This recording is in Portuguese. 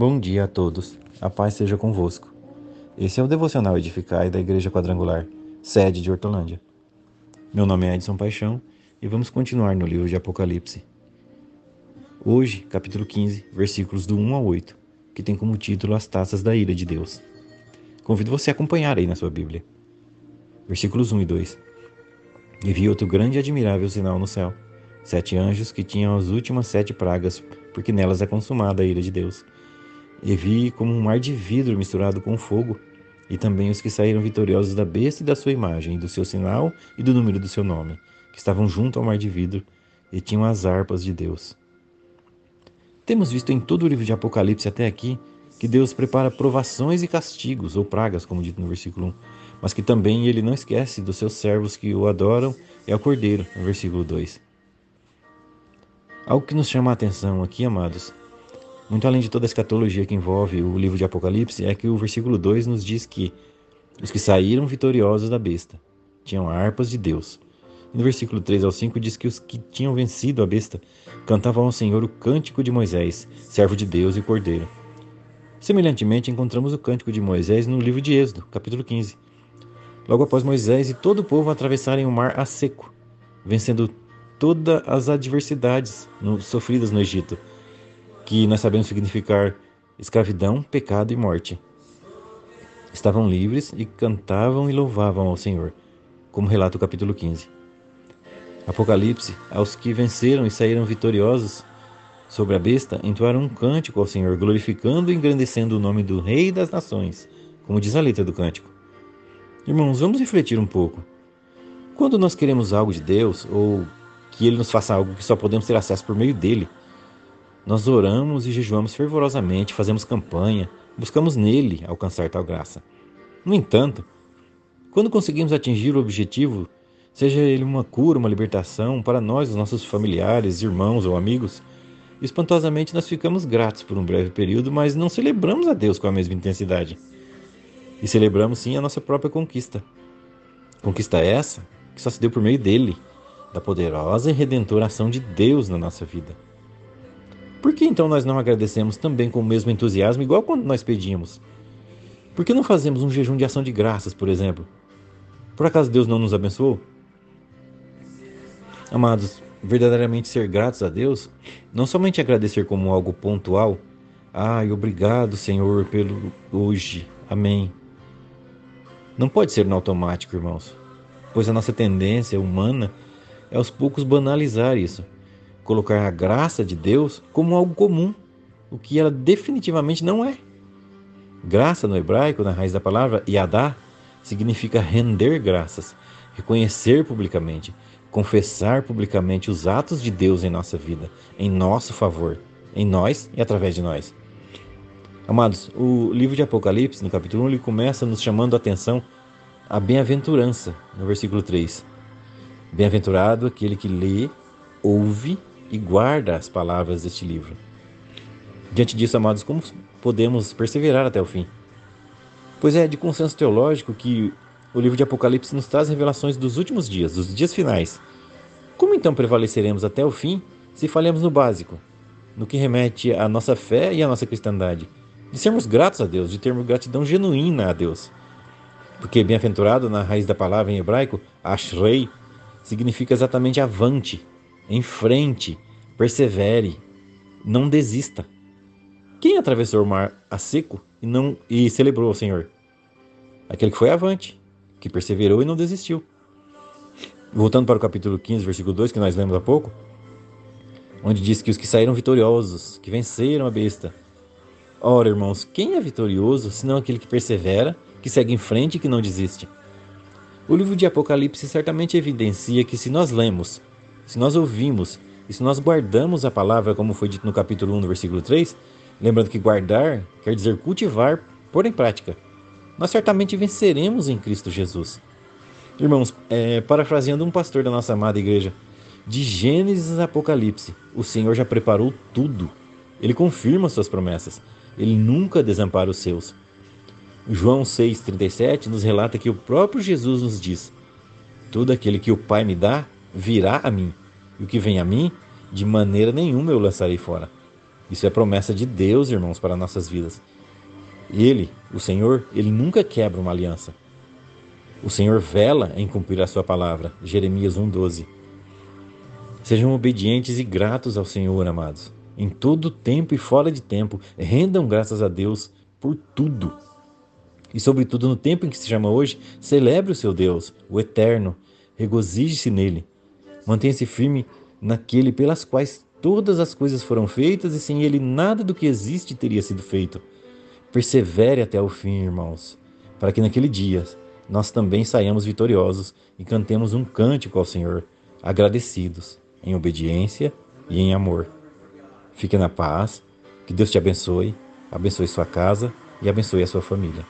Bom dia a todos. A paz seja convosco. Esse é o Devocional Edificai da Igreja Quadrangular, sede de Hortolândia. Meu nome é Edson Paixão e vamos continuar no livro de Apocalipse. Hoje, capítulo 15, versículos do 1 ao 8, que tem como título As Taças da Ira de Deus. Convido você a acompanhar aí na sua Bíblia. Versículos 1 e 2. E vi outro grande e admirável sinal no céu: sete anjos que tinham as últimas sete pragas, porque nelas é consumada a ira de Deus e vi como um mar de vidro misturado com fogo, e também os que saíram vitoriosos da besta e da sua imagem, e do seu sinal e do número do seu nome, que estavam junto ao mar de vidro e tinham as harpas de Deus. Temos visto em todo o livro de Apocalipse até aqui que Deus prepara provações e castigos, ou pragas, como dito no versículo 1, mas que também ele não esquece dos seus servos que o adoram e ao Cordeiro, no versículo 2. Algo que nos chama a atenção aqui, amados, muito além de toda a escatologia que envolve o livro de Apocalipse, é que o versículo 2 nos diz que os que saíram vitoriosos da besta tinham harpas de Deus. E no versículo 3 ao 5 diz que os que tinham vencido a besta cantavam ao Senhor o cântico de Moisés, servo de Deus e cordeiro. Semelhantemente, encontramos o cântico de Moisés no livro de Êxodo, capítulo 15. Logo após Moisés e todo o povo atravessarem o mar a seco, vencendo todas as adversidades sofridas no Egito, que nós sabemos significar escravidão, pecado e morte. Estavam livres e cantavam e louvavam ao Senhor, como relata o capítulo 15. Apocalipse, aos que venceram e saíram vitoriosos sobre a besta, entoaram um cântico ao Senhor, glorificando e engrandecendo o nome do Rei das Nações, como diz a letra do cântico. Irmãos, vamos refletir um pouco. Quando nós queremos algo de Deus, ou que Ele nos faça algo que só podemos ter acesso por meio dele, nós oramos e jejuamos fervorosamente, fazemos campanha, buscamos nele alcançar tal graça. No entanto, quando conseguimos atingir o objetivo, seja ele uma cura, uma libertação, para nós, os nossos familiares, irmãos ou amigos, espantosamente nós ficamos gratos por um breve período, mas não celebramos a Deus com a mesma intensidade. E celebramos sim a nossa própria conquista. Conquista essa que só se deu por meio dele, da poderosa e redentora ação de Deus na nossa vida. Por que então nós não agradecemos também com o mesmo entusiasmo, igual quando nós pedimos? Por que não fazemos um jejum de ação de graças, por exemplo? Por acaso Deus não nos abençoou? Amados, verdadeiramente ser gratos a Deus, não somente agradecer como algo pontual, ai, obrigado, Senhor, pelo hoje, amém. Não pode ser no automático, irmãos, pois a nossa tendência humana é aos poucos banalizar isso colocar a graça de Deus como algo comum, o que ela definitivamente não é. Graça no hebraico, na raiz da palavra yadá, significa render graças, reconhecer publicamente, confessar publicamente os atos de Deus em nossa vida, em nosso favor, em nós e através de nós. Amados, o livro de Apocalipse, no capítulo 1, ele começa nos chamando a atenção à bem-aventurança, no versículo 3. Bem-aventurado aquele que lê, ouve e guarda as palavras deste livro. Diante disso, amados, como podemos perseverar até o fim? Pois é de consenso teológico que o livro de Apocalipse nos traz revelações dos últimos dias, dos dias finais. Como então prevaleceremos até o fim se falhamos no básico, no que remete à nossa fé e à nossa cristandade? De sermos gratos a Deus, de termos gratidão genuína a Deus. Porque bem-aventurado, na raiz da palavra em hebraico, ashrei, significa exatamente avante, em frente, persevere, não desista. Quem atravessou o mar a seco e não e celebrou ao Senhor? Aquele que foi avante, que perseverou e não desistiu. Voltando para o capítulo 15, versículo 2, que nós lemos há pouco, onde diz que os que saíram vitoriosos, que venceram a besta. Ora, irmãos, quem é vitorioso senão aquele que persevera, que segue em frente e que não desiste? O livro de Apocalipse certamente evidencia que se nós lemos se nós ouvimos e se nós guardamos a palavra, como foi dito no capítulo 1, no versículo 3, lembrando que guardar quer dizer cultivar, pôr em prática, nós certamente venceremos em Cristo Jesus. Irmãos, é, parafraseando um pastor da nossa amada igreja, de Gênesis a Apocalipse, o Senhor já preparou tudo. Ele confirma suas promessas. Ele nunca desampara os seus. João 6,37 nos relata que o próprio Jesus nos diz: Todo aquele que o Pai me dá virá a mim, e o que vem a mim, de maneira nenhuma eu lançarei fora. Isso é promessa de Deus, irmãos, para nossas vidas. Ele, o Senhor, ele nunca quebra uma aliança. O Senhor vela em cumprir a sua palavra. Jeremias 1:12. Sejam obedientes e gratos ao Senhor, amados. Em todo tempo e fora de tempo, rendam graças a Deus por tudo. E sobretudo no tempo em que se chama hoje, celebre o seu Deus, o eterno. Regozije-se nele. Mantenha-se firme naquele pelas quais todas as coisas foram feitas e sem ele nada do que existe teria sido feito. Persevere até o fim, irmãos, para que naquele dia nós também saiamos vitoriosos e cantemos um cântico ao Senhor, agradecidos, em obediência e em amor. Fique na paz, que Deus te abençoe, abençoe sua casa e abençoe a sua família.